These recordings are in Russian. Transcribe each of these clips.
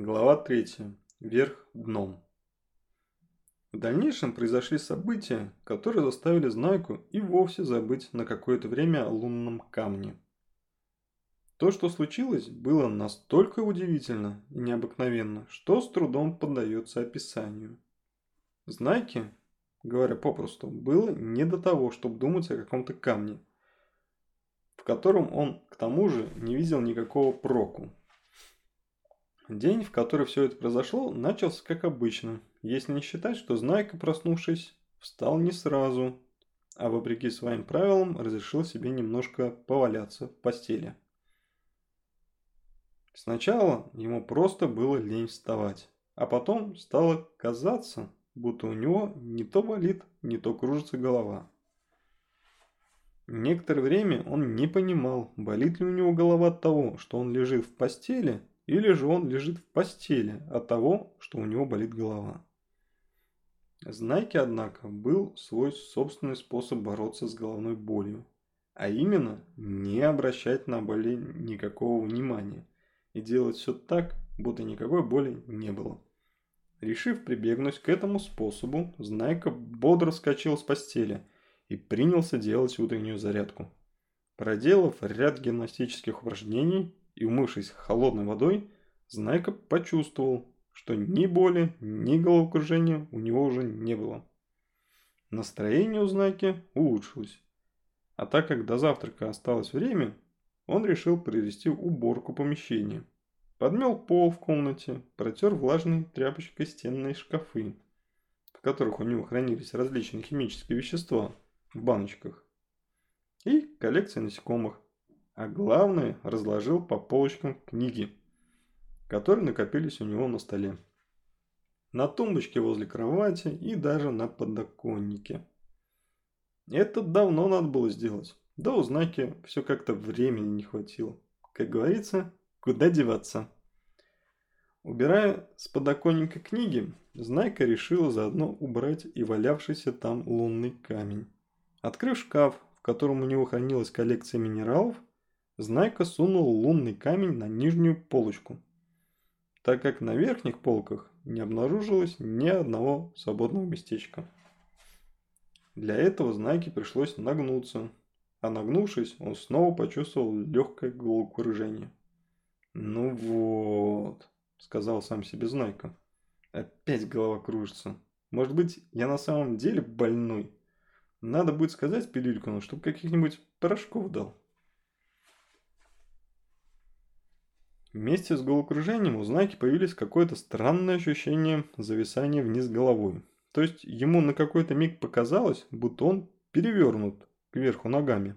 Глава 3. Вверх дном. В дальнейшем произошли события, которые заставили Знайку и вовсе забыть на какое-то время о лунном камне. То, что случилось, было настолько удивительно и необыкновенно, что с трудом поддается описанию. Знайке, говоря попросту, было не до того, чтобы думать о каком-то камне, в котором он, к тому же, не видел никакого проку. День, в который все это произошло, начался как обычно, если не считать, что Знайка, проснувшись, встал не сразу, а вопреки своим правилам разрешил себе немножко поваляться в постели. Сначала ему просто было лень вставать, а потом стало казаться, будто у него не то болит, не то кружится голова. Некоторое время он не понимал, болит ли у него голова от того, что он лежит в постели, или же он лежит в постели от того, что у него болит голова. Знайке, однако, был свой собственный способ бороться с головной болью, а именно не обращать на боли никакого внимания и делать все так, будто никакой боли не было. Решив прибегнуть к этому способу, Знайка бодро вскочил с постели и принялся делать утреннюю зарядку. Проделав ряд гимнастических упражнений, и умывшись холодной водой, Знайка почувствовал, что ни боли, ни головокружения у него уже не было. Настроение у Знайки улучшилось. А так как до завтрака осталось время, он решил провести уборку помещения. Подмел пол в комнате, протер влажной тряпочкой стенные шкафы, в которых у него хранились различные химические вещества в баночках, и коллекция насекомых, а главное, разложил по полочкам книги, которые накопились у него на столе. На тумбочке возле кровати и даже на подоконнике. Это давно надо было сделать. Да у знаки все как-то времени не хватило. Как говорится, куда деваться. Убирая с подоконника книги, Знайка решила заодно убрать и валявшийся там лунный камень. Открыв шкаф, в котором у него хранилась коллекция минералов, Знайка сунул лунный камень на нижнюю полочку, так как на верхних полках не обнаружилось ни одного свободного местечка. Для этого Знайке пришлось нагнуться, а нагнувшись, он снова почувствовал легкое головокружение. «Ну вот», – сказал сам себе Знайка. «Опять голова кружится. Может быть, я на самом деле больной? Надо будет сказать Пилюлькину, чтобы каких-нибудь порошков дал». Вместе с головокружением у Знаки появились какое-то странное ощущение зависания вниз головой. То есть ему на какой-то миг показалось, будто он перевернут кверху ногами.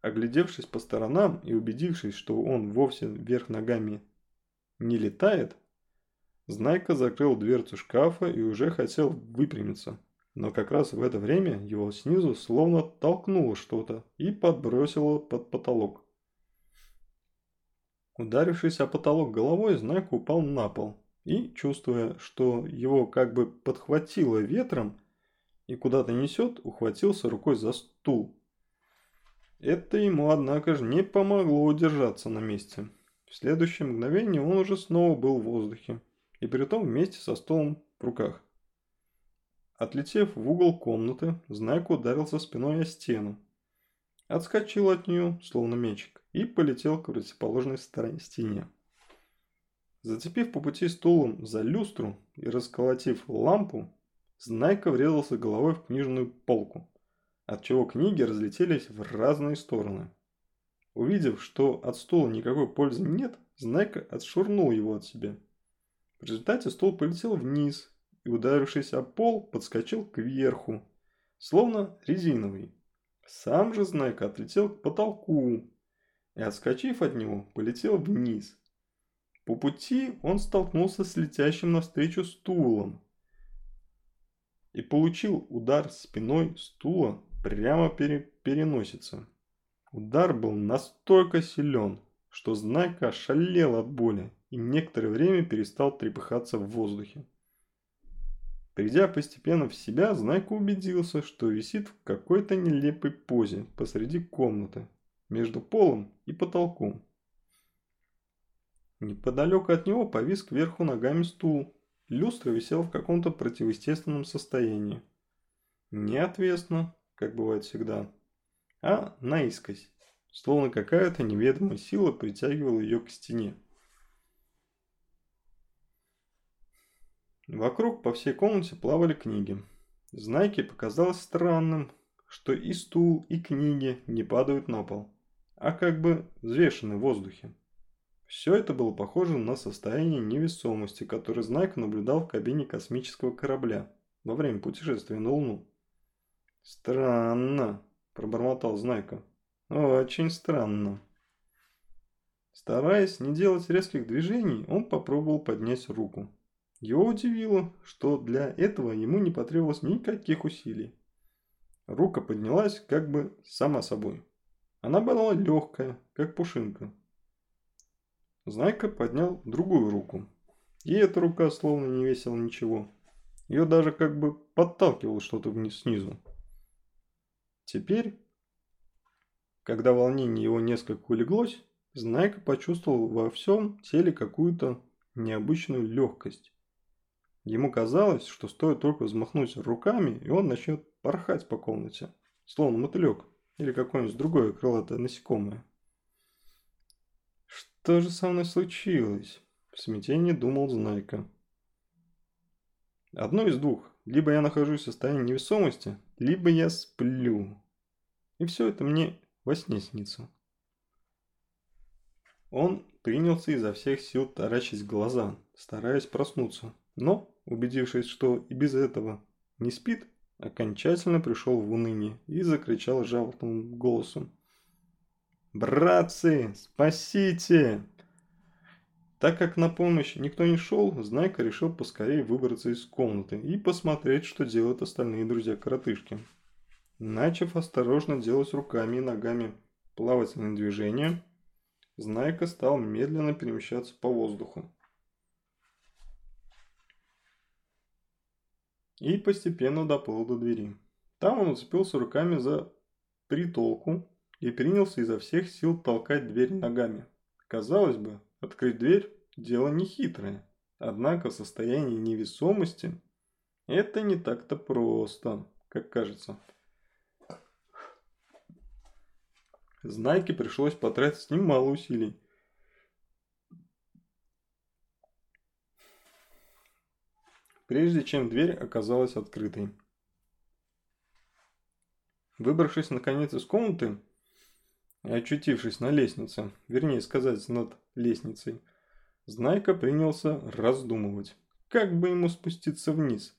Оглядевшись по сторонам и убедившись, что он вовсе вверх ногами не летает, Знайка закрыл дверцу шкафа и уже хотел выпрямиться. Но как раз в это время его снизу словно толкнуло что-то и подбросило под потолок. Ударившись о потолок головой, Знайка упал на пол и, чувствуя, что его как бы подхватило ветром и куда-то несет, ухватился рукой за стул. Это ему, однако же, не помогло удержаться на месте. В следующее мгновение он уже снова был в воздухе, и при том вместе со столом в руках. Отлетев в угол комнаты, Знайка ударился спиной о стену. Отскочил от нее, словно мячик и полетел к противоположной стороне стене. Зацепив по пути стулом за люстру и расколотив лампу, Знайка врезался головой в книжную полку, отчего книги разлетелись в разные стороны. Увидев, что от стула никакой пользы нет, Знайка отшвырнул его от себя. В результате стул полетел вниз и, ударившись о пол, подскочил кверху, словно резиновый. Сам же Знайка отлетел к потолку, и, отскочив от него, полетел вниз. По пути он столкнулся с летящим навстречу стулом и получил удар спиной стула прямо пере переносице. Удар был настолько силен, что Знайка шалел от боли и некоторое время перестал трепыхаться в воздухе. Придя постепенно в себя, Знайка убедился, что висит в какой-то нелепой позе посреди комнаты, между полом и потолком. Неподалеку от него повис кверху ногами стул. Люстра висела в каком-то противоестественном состоянии. Не отвесно, как бывает всегда, а наискось, словно какая-то неведомая сила притягивала ее к стене. Вокруг по всей комнате плавали книги. Знайке показалось странным, что и стул, и книги не падают на пол, а как бы взвешены в воздухе. Все это было похоже на состояние невесомости, которое Знайка наблюдал в кабине космического корабля во время путешествия на Луну. «Странно», – пробормотал Знайка. «Очень странно». Стараясь не делать резких движений, он попробовал поднять руку. Его удивило, что для этого ему не потребовалось никаких усилий. Рука поднялась как бы сама собой. Она была легкая, как пушинка. Знайка поднял другую руку. И эта рука словно не весила ничего. Ее даже как бы подталкивало что-то вниз снизу. Теперь, когда волнение его несколько улеглось, Знайка почувствовал во всем теле какую-то необычную легкость. Ему казалось, что стоит только взмахнуть руками, и он начнет порхать по комнате, словно мотылек или какое-нибудь другое крылатое насекомое. «Что же со мной случилось?» – в смятении думал Знайка. «Одно из двух. Либо я нахожусь в состоянии невесомости, либо я сплю. И все это мне во сне снится». Он принялся изо всех сил таращить глаза, стараясь проснуться. Но, убедившись, что и без этого не спит, окончательно пришел в уныние и закричал жалобным голосом. «Братцы, спасите!» Так как на помощь никто не шел, Знайка решил поскорее выбраться из комнаты и посмотреть, что делают остальные друзья-коротышки. Начав осторожно делать руками и ногами плавательные движения, Знайка стал медленно перемещаться по воздуху. И постепенно доплыл до двери. Там он уцепился руками за притолку и принялся изо всех сил толкать дверь ногами. Казалось бы, открыть дверь – дело нехитрое, однако в состоянии невесомости это не так-то просто, как кажется. Знайке пришлось потратить немало усилий, прежде чем дверь оказалась открытой. Выбравшись наконец из комнаты и очутившись на лестнице, вернее сказать над лестницей, Знайка принялся раздумывать, как бы ему спуститься вниз.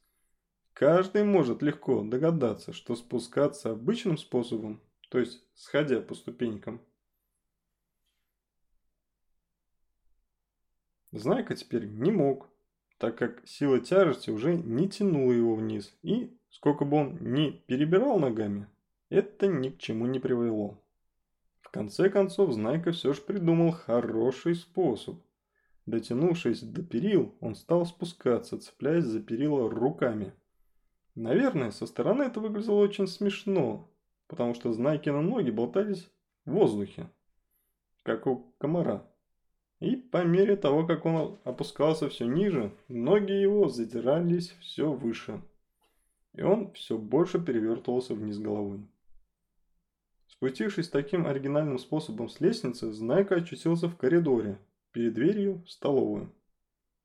Каждый может легко догадаться, что спускаться обычным способом, то есть сходя по ступенькам, Знайка теперь не мог, так как сила тяжести уже не тянула его вниз, и, сколько бы он ни перебирал ногами, это ни к чему не привело. В конце концов, Знайка все же придумал хороший способ. Дотянувшись до перил, он стал спускаться, цепляясь за перила руками. Наверное, со стороны это выглядело очень смешно, потому что Знайкины ноги болтались в воздухе, как у комара. И по мере того, как он опускался все ниже, ноги его задирались все выше. И он все больше перевертывался вниз головой. Спустившись таким оригинальным способом с лестницы, Знайка очутился в коридоре, перед дверью в столовую.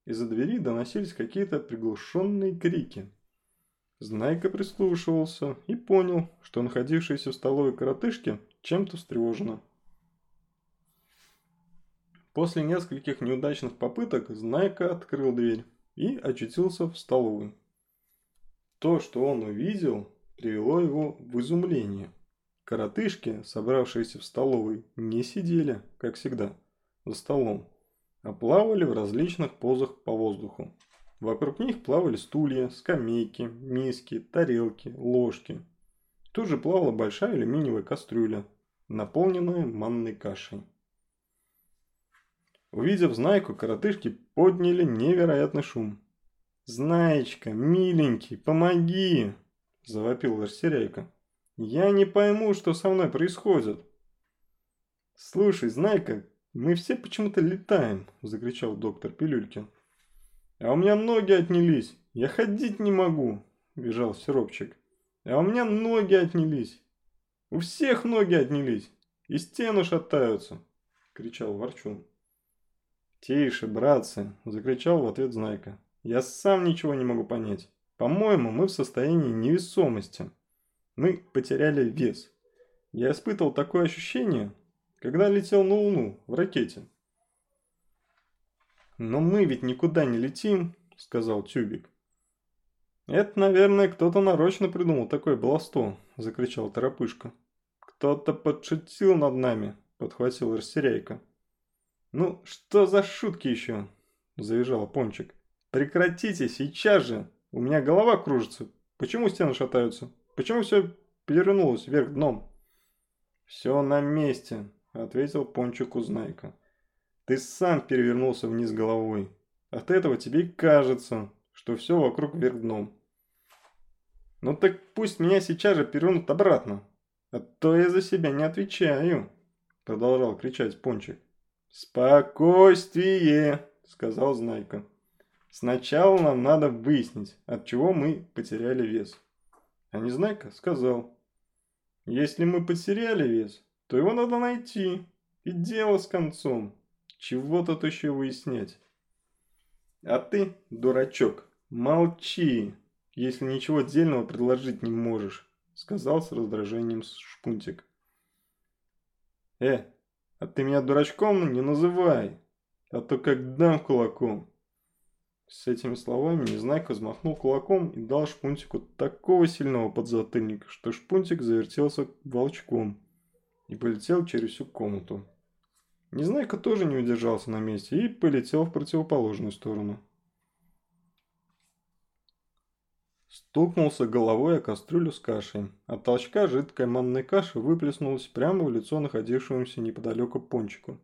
Из-за двери доносились какие-то приглушенные крики. Знайка прислушивался и понял, что находившиеся в столовой коротышки чем-то встревожены. После нескольких неудачных попыток Знайка открыл дверь и очутился в столовой. То, что он увидел, привело его в изумление. Коротышки, собравшиеся в столовой, не сидели, как всегда, за столом, а плавали в различных позах по воздуху. Вокруг них плавали стулья, скамейки, миски, тарелки, ложки. Тут же плавала большая алюминиевая кастрюля, наполненная манной кашей. Увидев Знайку, коротышки подняли невероятный шум. «Знаечка, миленький, помоги!» – завопил Растеряйка. «Я не пойму, что со мной происходит». «Слушай, Знайка, Мы все почему-то летаем!» – закричал доктор Пилюлькин. «А у меня ноги отнялись! Я ходить не могу!» – бежал Сиропчик. «А у меня ноги отнялись! У всех ноги отнялись! И стены шатаются!» – кричал Ворчун. «Тише, братцы!» – закричал в ответ Знайка. «Я сам ничего не могу понять. По-моему, мы в состоянии невесомости. Мы потеряли вес. Я испытывал такое ощущение, когда летел на Луну в ракете. «Но мы ведь никуда не летим», — сказал Тюбик. «Это, наверное, кто-то нарочно придумал такое баловство», — закричал Торопышка. «Кто-то подшутил над нами», — подхватил Растеряйка. «Ну, что за шутки еще?» – завизжал Пончик. «Прекратите, сейчас же! У меня голова кружится. Почему стены шатаются? Почему все перевернулось вверх дном?» «Все на месте», – ответил Пончик Узнайка. «Ты сам перевернулся вниз головой. От этого тебе кажется, что все вокруг вверх дном». «Ну так пусть меня сейчас же перевернут обратно, а то я за себя не отвечаю», – продолжал кричать Пончик. «Спокойствие!» – сказал Знайка. «Сначала нам надо выяснить, от чего мы потеряли вес». А Незнайка сказал. «Если мы потеряли вес, то его надо найти. И дело с концом. Чего тут еще выяснять?» «А ты, дурачок, молчи, если ничего дельного предложить не можешь», – сказал с раздражением Шпунтик. «Э, а ты меня дурачком не называй, а то как дам кулаком. С этими словами Незнайка взмахнул кулаком и дал Шпунтику такого сильного подзатыльника, что Шпунтик завертелся волчком и полетел через всю комнату. Незнайка тоже не удержался на месте и полетел в противоположную сторону. Стукнулся головой о кастрюлю с кашей. От толчка жидкая манная каша выплеснулась прямо в лицо находившемуся неподалеку пончику.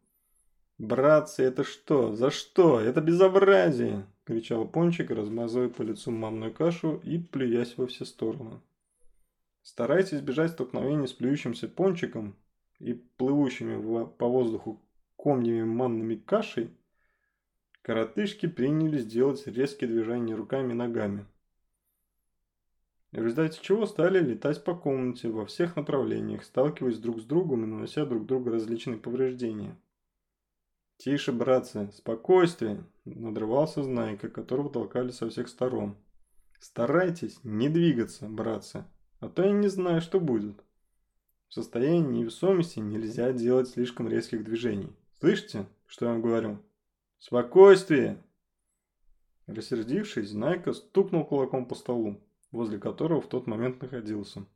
«Братцы, это что? За что? Это безобразие!» – кричал пончик, размазывая по лицу манную кашу и плюясь во все стороны. Стараясь избежать столкновения с плюющимся пончиком и плывущими по воздуху комьями манными кашей, коротышки принялись делать резкие движения руками и ногами в результате чего стали летать по комнате во всех направлениях, сталкиваясь друг с другом и нанося друг другу различные повреждения. «Тише, братцы, спокойствие!» – надрывался Знайка, которого толкали со всех сторон. «Старайтесь не двигаться, братцы, а то я не знаю, что будет». В состоянии невесомости нельзя делать слишком резких движений. Слышите, что я вам говорю? Спокойствие! Рассердившись, Знайка стукнул кулаком по столу возле которого в тот момент находился.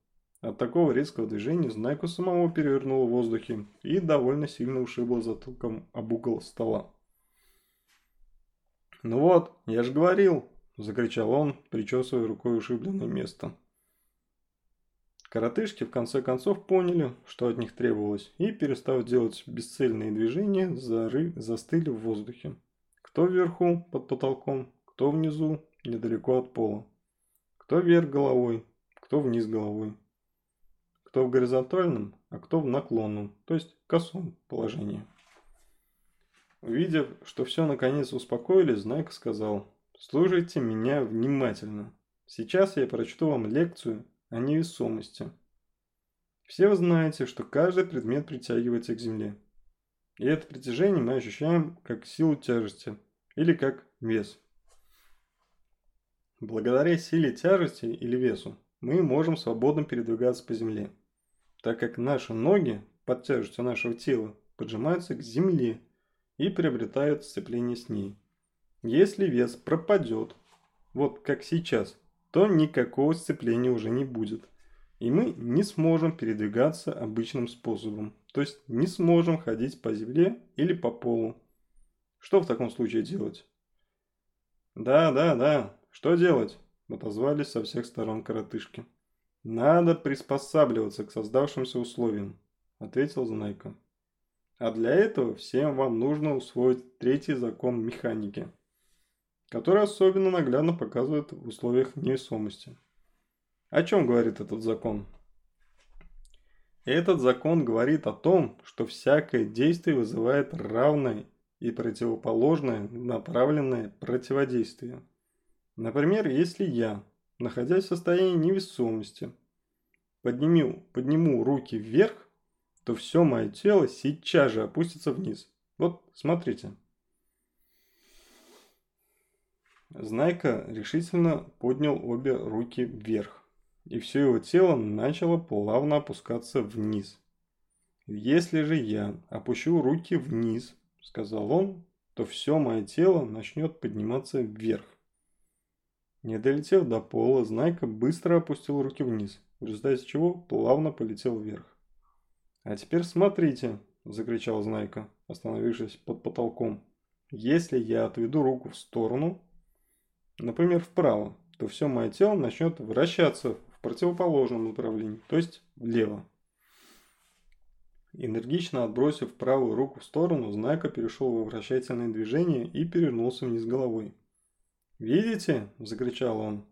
От такого резкого движения Знайку самого перевернуло в воздухе и довольно сильно ушибло затылком об угол стола. «Ну вот, я же говорил!» – закричал он, причесывая рукой ушибленное место. Коротышки в конце концов поняли, что от них требовалось, и, перестав делать бесцельные движения, зары застыли в воздухе. Кто вверху, под потолком, кто внизу, недалеко от пола. Кто вверх головой, кто вниз головой. Кто в горизонтальном, а кто в наклонном, то есть косом положении. Увидев, что все наконец успокоились, Знайка сказал, «Слушайте меня внимательно. Сейчас я прочту вам лекцию о невесомости. Все вы знаете, что каждый предмет притягивается к Земле. И это притяжение мы ощущаем как силу тяжести или как вес. Благодаря силе тяжести или весу мы можем свободно передвигаться по земле, так как наши ноги под тяжестью нашего тела поджимаются к земле и приобретают сцепление с ней. Если вес пропадет, вот как сейчас, то никакого сцепления уже не будет. И мы не сможем передвигаться обычным способом, то есть не сможем ходить по земле или по полу. Что в таком случае делать? Да, да, да, «Что делать?» – отозвались со всех сторон коротышки. «Надо приспосабливаться к создавшимся условиям», – ответил Знайка. «А для этого всем вам нужно усвоить третий закон механики, который особенно наглядно показывает в условиях невесомости. О чем говорит этот закон? Этот закон говорит о том, что всякое действие вызывает равное и противоположное направленное противодействие. Например, если я, находясь в состоянии невесомости, подниму, подниму руки вверх, то все мое тело сейчас же опустится вниз. Вот, смотрите. Знайка решительно поднял обе руки вверх, и все его тело начало плавно опускаться вниз. «Если же я опущу руки вниз», — сказал он, — «то все мое тело начнет подниматься вверх». Не долетев до пола, Знайка быстро опустил руки вниз, в результате чего плавно полетел вверх. «А теперь смотрите!» – закричал Знайка, остановившись под потолком. «Если я отведу руку в сторону, например, вправо, то все мое тело начнет вращаться в противоположном направлении, то есть влево». Энергично отбросив правую руку в сторону, Знайка перешел во вращательное движение и перевернулся вниз головой. «Видите?» – закричал он.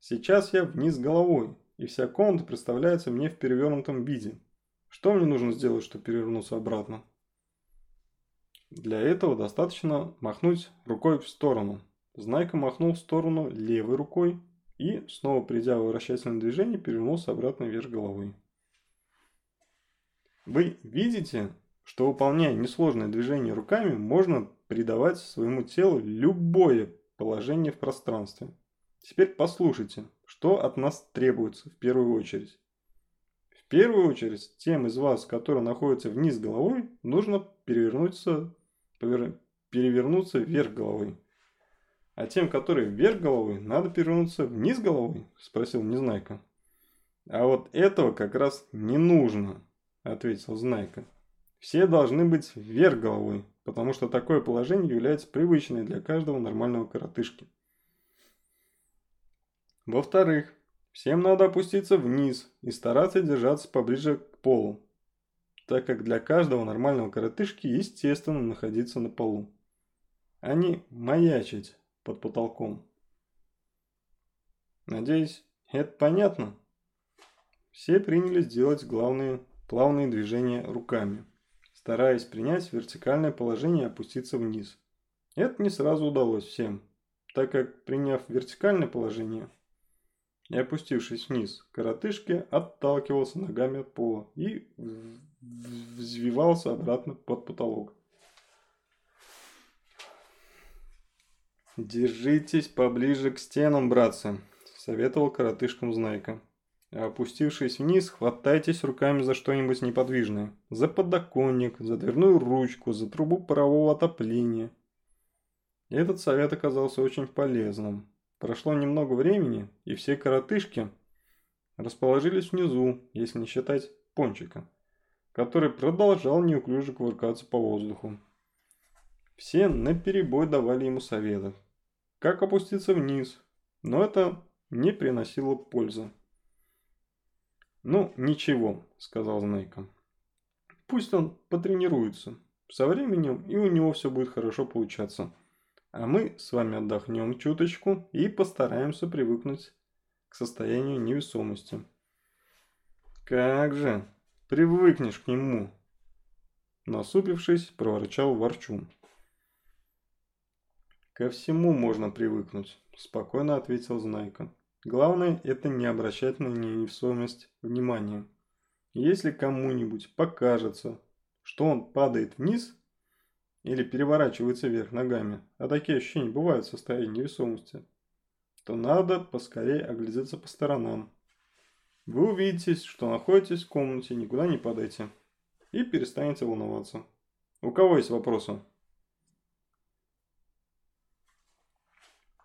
«Сейчас я вниз головой, и вся комната представляется мне в перевернутом виде. Что мне нужно сделать, чтобы перевернуться обратно? Для этого достаточно махнуть рукой в сторону. Знайка махнул в сторону левой рукой и, снова придя в вращательное движение, перевернулся обратно вверх головой. Вы видите, что выполняя несложное движение руками, можно придавать своему телу любое положение в пространстве. Теперь послушайте, что от нас требуется в первую очередь. В первую очередь, тем из вас, которые находятся вниз головой, нужно перевернуться, повер... перевернуться вверх головой. А тем, которые вверх головой, надо перевернуться вниз головой, спросил Незнайка. А вот этого как раз не нужно, ответил Знайка. Все должны быть вверх головой, потому что такое положение является привычным для каждого нормального коротышки. Во-вторых, Всем надо опуститься вниз и стараться держаться поближе к полу, так как для каждого нормального коротышки естественно находиться на полу, а не маячить под потолком. Надеюсь, это понятно? Все принялись делать главные плавные движения руками, стараясь принять вертикальное положение и опуститься вниз. Это не сразу удалось всем, так как приняв вертикальное положение – и опустившись вниз, коротышки отталкивался ногами от пола и взвивался обратно под потолок. «Держитесь поближе к стенам, братцы», – советовал коротышкам Знайка. Опустившись вниз, хватайтесь руками за что-нибудь неподвижное. За подоконник, за дверную ручку, за трубу парового отопления. Этот совет оказался очень полезным. Прошло немного времени, и все коротышки расположились внизу, если не считать Пончика, который продолжал неуклюже кувыркаться по воздуху. Все наперебой давали ему советы, как опуститься вниз, но это не приносило пользы. «Ну, ничего», – сказал Знайка. «Пусть он потренируется. Со временем и у него все будет хорошо получаться». А мы с вами отдохнем чуточку и постараемся привыкнуть к состоянию невесомости. Как же, привыкнешь к нему. Насупившись, проворчал Ворчун. Ко всему можно привыкнуть, спокойно ответил Знайка. Главное это не обращать на невесомость внимания. Если кому-нибудь покажется, что он падает вниз, или переворачивается вверх ногами, а такие ощущения бывают в состоянии невесомости, то надо поскорее оглядеться по сторонам. Вы увидите, что находитесь в комнате, никуда не падайте. И перестанете волноваться. У кого есть вопросы?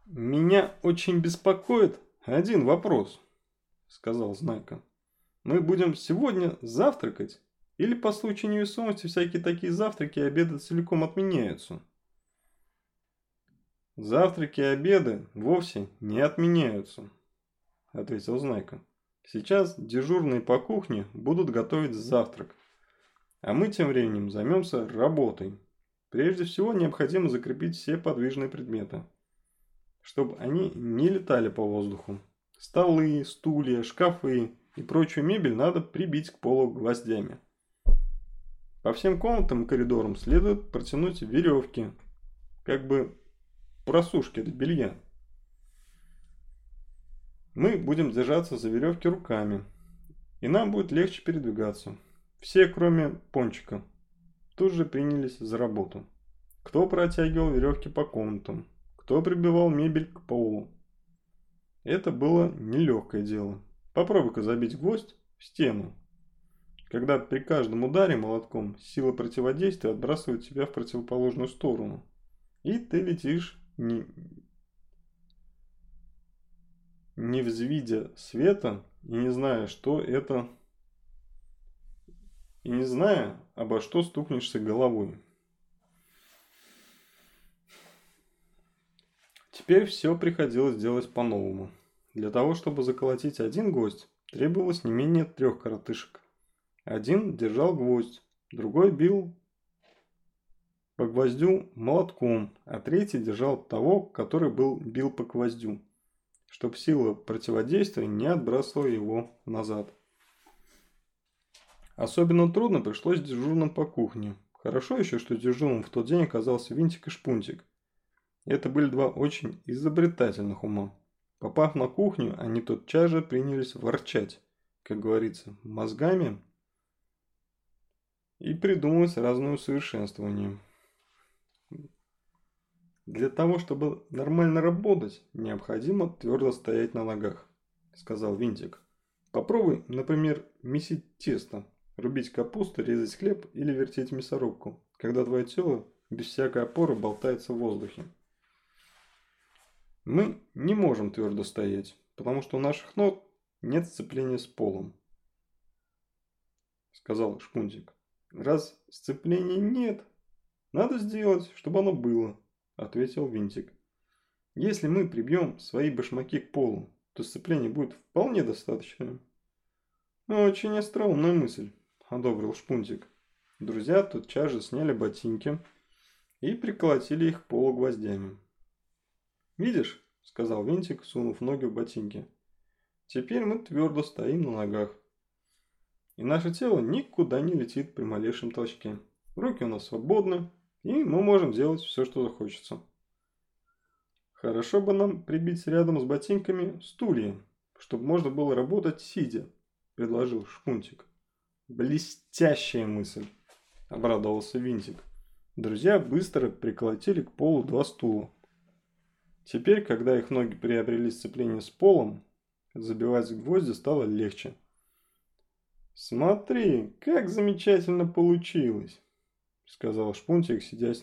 Меня очень беспокоит один вопрос, сказал Знайка. Мы будем сегодня завтракать или по случаю невесомости всякие такие завтраки и обеды целиком отменяются? Завтраки и обеды вовсе не отменяются, ответил Знайка. Сейчас дежурные по кухне будут готовить завтрак, а мы тем временем займемся работой. Прежде всего необходимо закрепить все подвижные предметы, чтобы они не летали по воздуху. Столы, стулья, шкафы и прочую мебель надо прибить к полу гвоздями. По всем комнатам и коридорам следует протянуть веревки, как бы просушки для белья. Мы будем держаться за веревки руками, и нам будет легче передвигаться. Все, кроме Пончика, тут же принялись за работу. Кто протягивал веревки по комнатам, кто прибивал мебель к полу. Это было нелегкое дело. Попробуй-ка забить гвоздь в стену. Когда при каждом ударе молотком сила противодействия отбрасывает тебя в противоположную сторону. И ты летишь не, не взвидя света и не зная, что это, и не зная, обо что стукнешься головой. Теперь все приходилось делать по-новому. Для того, чтобы заколотить один гвоздь, требовалось не менее трех коротышек. Один держал гвоздь, другой бил по гвоздю молотком, а третий держал того, который был бил по гвоздю, чтобы сила противодействия не отбрасывала его назад. Особенно трудно пришлось дежурным по кухне. Хорошо еще, что дежурным в тот день оказался Винтик и Шпунтик. Это были два очень изобретательных ума. Попав на кухню, они тотчас же принялись ворчать, как говорится, мозгами и придумывать разные усовершенствования. Для того, чтобы нормально работать, необходимо твердо стоять на ногах, сказал Винтик. Попробуй, например, месить тесто, рубить капусту, резать хлеб или вертеть мясорубку, когда твое тело без всякой опоры болтается в воздухе. Мы не можем твердо стоять, потому что у наших ног нет сцепления с полом. Сказал Шпунтик. Раз сцепления нет, надо сделать, чтобы оно было, ответил Винтик. Если мы прибьем свои башмаки к полу, то сцепления будет вполне достаточно. Очень остроумная мысль, одобрил Шпунтик. Друзья тотчас же сняли ботинки и приколотили их к полу гвоздями. «Видишь?» – сказал Винтик, сунув ноги в ботинки. «Теперь мы твердо стоим на ногах. И наше тело никуда не летит при малейшем толчке. Руки у нас свободны, и мы можем делать все, что захочется». «Хорошо бы нам прибить рядом с ботинками стулья, чтобы можно было работать сидя», – предложил Шпунтик. «Блестящая мысль!» – обрадовался Винтик. Друзья быстро приколотили к полу два стула. Теперь, когда их ноги приобрели сцепление с полом, забивать гвозди стало легче. «Смотри, как замечательно получилось!» – сказал Шпунтик, сидясь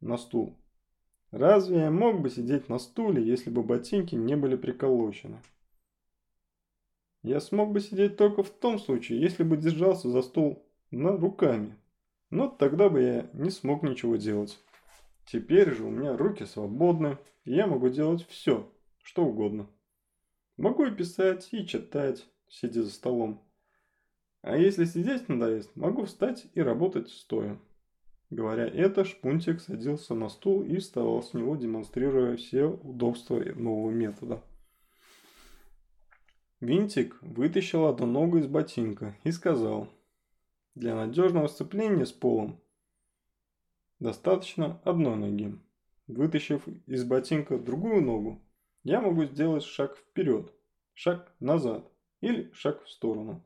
на стул. «Разве я мог бы сидеть на стуле, если бы ботинки не были приколочены?» «Я смог бы сидеть только в том случае, если бы держался за стул на руками, но тогда бы я не смог ничего делать». Теперь же у меня руки свободны, и я могу делать все, что угодно. Могу и писать, и читать, сидя за столом. А если сидеть надоест, могу встать и работать стоя. Говоря это, Шпунтик садился на стул и вставал с него, демонстрируя все удобства нового метода. Винтик вытащил одну ногу из ботинка и сказал, «Для надежного сцепления с полом Достаточно одной ноги. Вытащив из ботинка другую ногу, я могу сделать шаг вперед, шаг назад или шаг в сторону.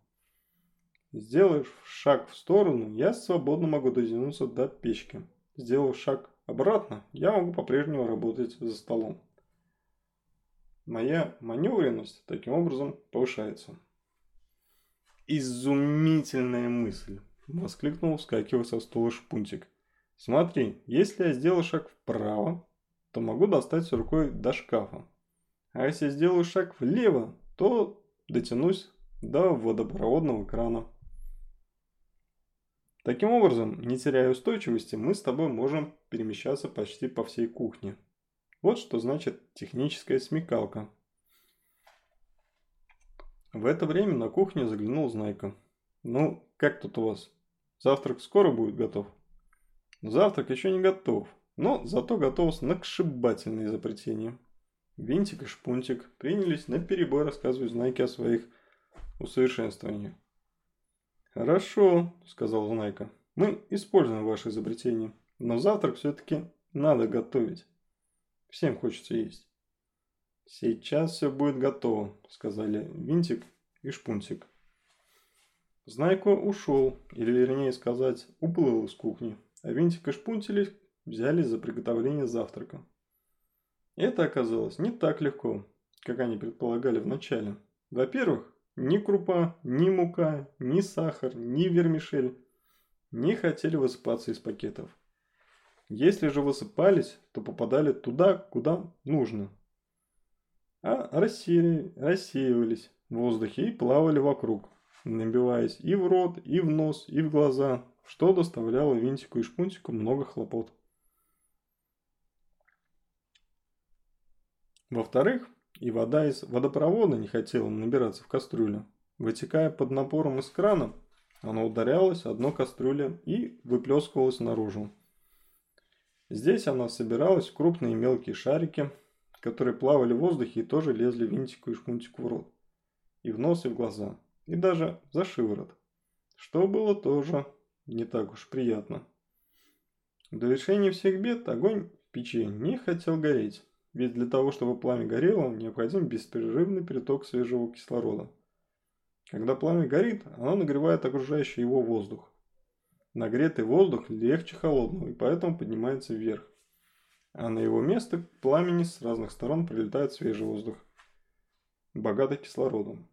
Сделав шаг в сторону, я свободно могу дотянуться до печки. Сделав шаг обратно, я могу по-прежнему работать за столом. Моя маневренность таким образом повышается. «Изумительная мысль!» – воскликнул, вскакивая со стула шпунтик – Смотри, если я сделаю шаг вправо, то могу достать рукой до шкафа. А если сделаю шаг влево, то дотянусь до водопроводного крана. Таким образом, не теряя устойчивости, мы с тобой можем перемещаться почти по всей кухне. Вот что значит техническая смекалка. В это время на кухню заглянул Знайка. «Ну, как тут у вас? Завтрак скоро будет готов?» Завтрак еще не готов, но зато готов сногсшибательное изобретение. Винтик и Шпунтик принялись на перебой рассказывать знаки о своих усовершенствования. «Хорошо», – сказал Знайка. «Мы используем ваше изобретение, но завтрак все-таки надо готовить. Всем хочется есть». «Сейчас все будет готово», – сказали Винтик и Шпунтик. Знайко ушел, или вернее сказать, уплыл из кухни, а Винтик и Шпунтили взялись за приготовление завтрака. Это оказалось не так легко, как они предполагали вначале. Во-первых, ни крупа, ни мука, ни сахар, ни вермишель не хотели высыпаться из пакетов. Если же высыпались, то попадали туда, куда нужно. А рассеяли, рассеивались в воздухе и плавали вокруг, набиваясь и в рот, и в нос, и в глаза, что доставляло Винтику и Шпунтику много хлопот. Во-вторых, и вода из водопровода не хотела набираться в кастрюлю. Вытекая под напором из крана, она ударялась о дно кастрюли и выплескивалась наружу. Здесь она собиралась в крупные мелкие шарики, которые плавали в воздухе и тоже лезли винтику и шпунтику в рот. И в нос, и в глаза. И даже за шиворот. Что было тоже не так уж приятно. До решения всех бед огонь в печи не хотел гореть. Ведь для того, чтобы пламя горело, необходим беспрерывный переток свежего кислорода. Когда пламя горит, оно нагревает окружающий его воздух. Нагретый воздух легче холодного и поэтому поднимается вверх. А на его место пламени с разных сторон прилетает свежий воздух, богатый кислородом.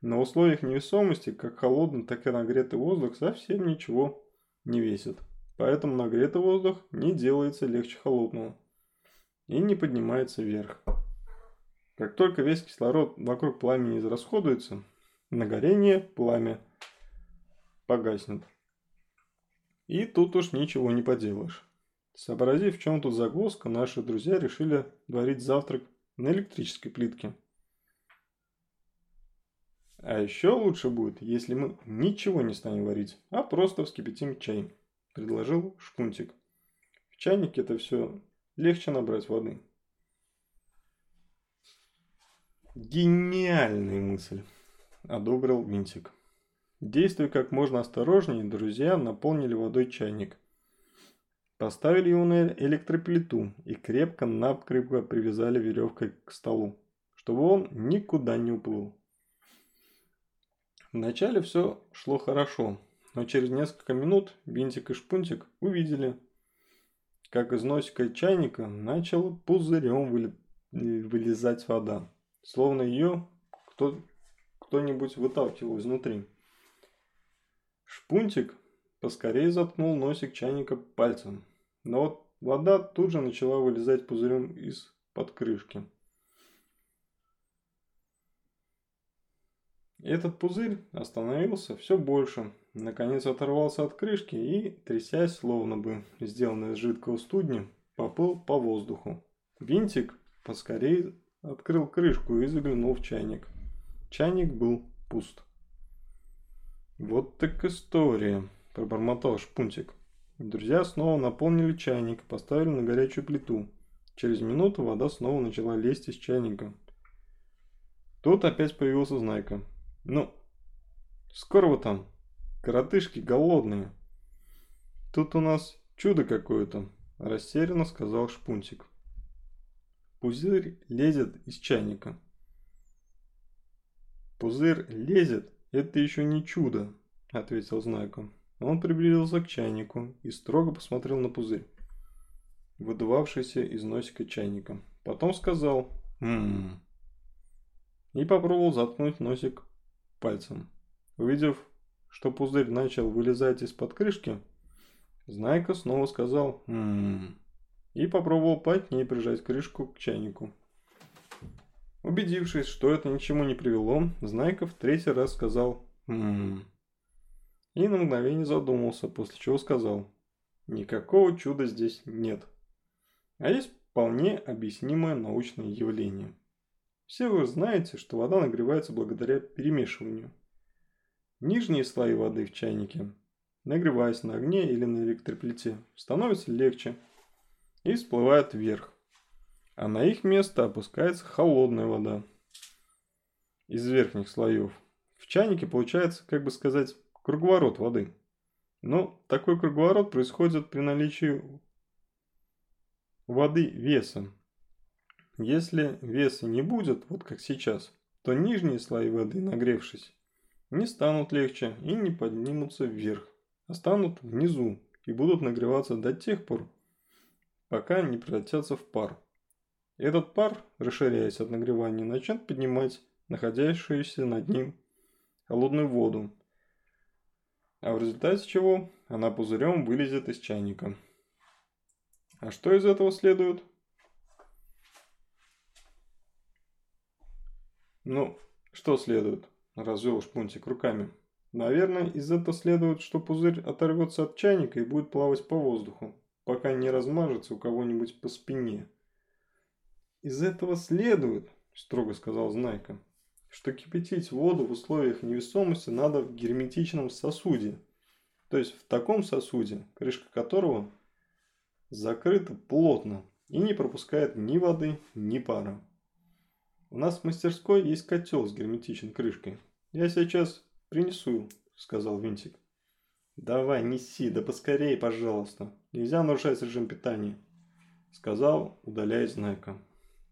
На условиях невесомости как холодный, так и нагретый воздух совсем ничего не весит. Поэтому нагретый воздух не делается легче холодного и не поднимается вверх. Как только весь кислород вокруг пламени израсходуется, на горение пламя погаснет. И тут уж ничего не поделаешь. Сообразив, в чем тут загвоздка, наши друзья решили варить завтрак на электрической плитке. А еще лучше будет, если мы ничего не станем варить, а просто вскипятим чай, предложил Шпунтик. В чайнике это все легче набрать воды. Гениальная мысль, одобрил Винтик. Действуя как можно осторожнее, друзья наполнили водой чайник. Поставили его на электроплиту и крепко-накрепко привязали веревкой к столу, чтобы он никуда не уплыл. Вначале все шло хорошо, но через несколько минут Винтик и Шпунтик увидели, как из носика чайника начала пузырем вылезать вода, словно ее кто, кто-нибудь выталкивал изнутри. Шпунтик поскорее заткнул носик чайника пальцем, но вот вода тут же начала вылезать пузырем из-под крышки. Этот пузырь остановился все больше, наконец оторвался от крышки и, трясясь, словно бы сделанный из жидкого студня, поплыл по воздуху. Винтик поскорее открыл крышку и заглянул в чайник. Чайник был пуст. «Вот так история», – пробормотал Шпунтик. Друзья снова наполнили чайник и поставили на горячую плиту. Через минуту вода снова начала лезть из чайника. Тут опять появился Знайка. Ну, скоро вы там, коротышки голодные. Тут у нас чудо какое-то, растерянно сказал Шпунтик. Пузырь лезет из чайника. Пузырь лезет, это еще не чудо, ответил Знайко. Он приблизился к чайнику и строго посмотрел на пузырь, выдувавшийся из носика чайника. Потом сказал «Ммм» и попробовал заткнуть носик пальцем. Увидев, что пузырь начал вылезать из-под крышки, Знайка снова сказал «Ммм» и попробовал плотнее прижать крышку к чайнику. Убедившись, что это ничему не привело, Знайка в третий раз сказал «Ммм» и на мгновение задумался, после чего сказал «Никакого чуда здесь нет». А есть вполне объяснимое научное явление. Все вы знаете, что вода нагревается благодаря перемешиванию. Нижние слои воды в чайнике, нагреваясь на огне или на электроплите, становятся легче и всплывают вверх. А на их место опускается холодная вода из верхних слоев. в чайнике получается, как бы сказать, круговорот воды. Но такой круговорот происходит при наличии воды веса. Если веса не будет, вот как сейчас, то нижние слои воды, нагревшись, не станут легче и не поднимутся вверх, а станут внизу и будут нагреваться до тех пор, пока не превратятся в пар. Этот пар, расширяясь от нагревания, начнет поднимать находящуюся над ним холодную воду, а в результате чего она пузырем вылезет из чайника. А что из этого следует? Ну, что следует? Развел шпунтик руками. Наверное, из этого следует, что пузырь оторвется от чайника и будет плавать по воздуху, пока не размажется у кого-нибудь по спине. Из этого следует, строго сказал Знайка, что кипятить воду в условиях невесомости надо в герметичном сосуде. То есть в таком сосуде, крышка которого закрыта плотно и не пропускает ни воды, ни пара. У нас в мастерской есть котел с герметичной крышкой. Я сейчас принесу, сказал Винтик. Давай, неси, да поскорее, пожалуйста. Нельзя нарушать режим питания, сказал, удаляясь Знайка.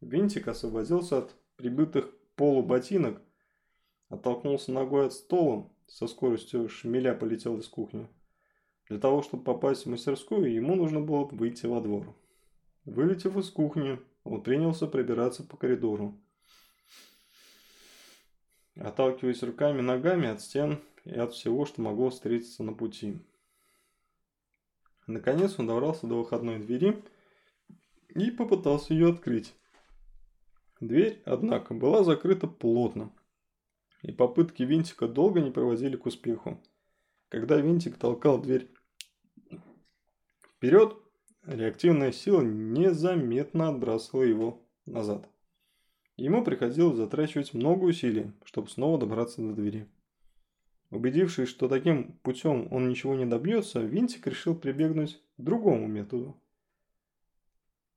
Винтик освободился от прибытых полуботинок, оттолкнулся ногой от стола, со скоростью шмеля полетел из кухни. Для того, чтобы попасть в мастерскую, ему нужно было выйти во двор. Вылетев из кухни, он принялся пробираться по коридору отталкиваясь руками и ногами от стен и от всего, что могло встретиться на пути. Наконец он добрался до выходной двери и попытался ее открыть. Дверь, однако, была закрыта плотно, и попытки винтика долго не приводили к успеху. Когда винтик толкал дверь вперед, реактивная сила незаметно отбрасывала его назад. Ему приходилось затрачивать много усилий, чтобы снова добраться до двери. Убедившись, что таким путем он ничего не добьется, Винтик решил прибегнуть к другому методу.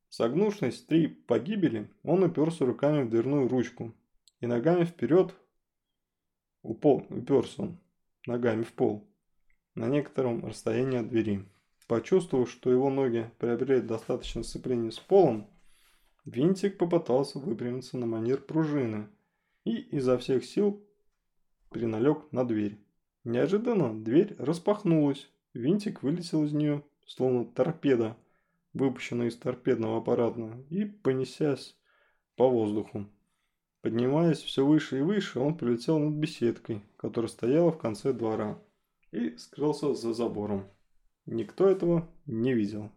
Согнувшись три погибели, он уперся руками в дверную ручку и ногами вперед упол, уперся он ногами в пол на некотором расстоянии от двери. Почувствовав, что его ноги приобрели достаточно сцепления с полом, Винтик попытался выпрямиться на манер пружины и изо всех сил приналег на дверь. Неожиданно дверь распахнулась, винтик вылетел из нее, словно торпеда, выпущенная из торпедного аппарата, и понесясь по воздуху. Поднимаясь все выше и выше, он прилетел над беседкой, которая стояла в конце двора, и скрылся за забором. Никто этого не видел.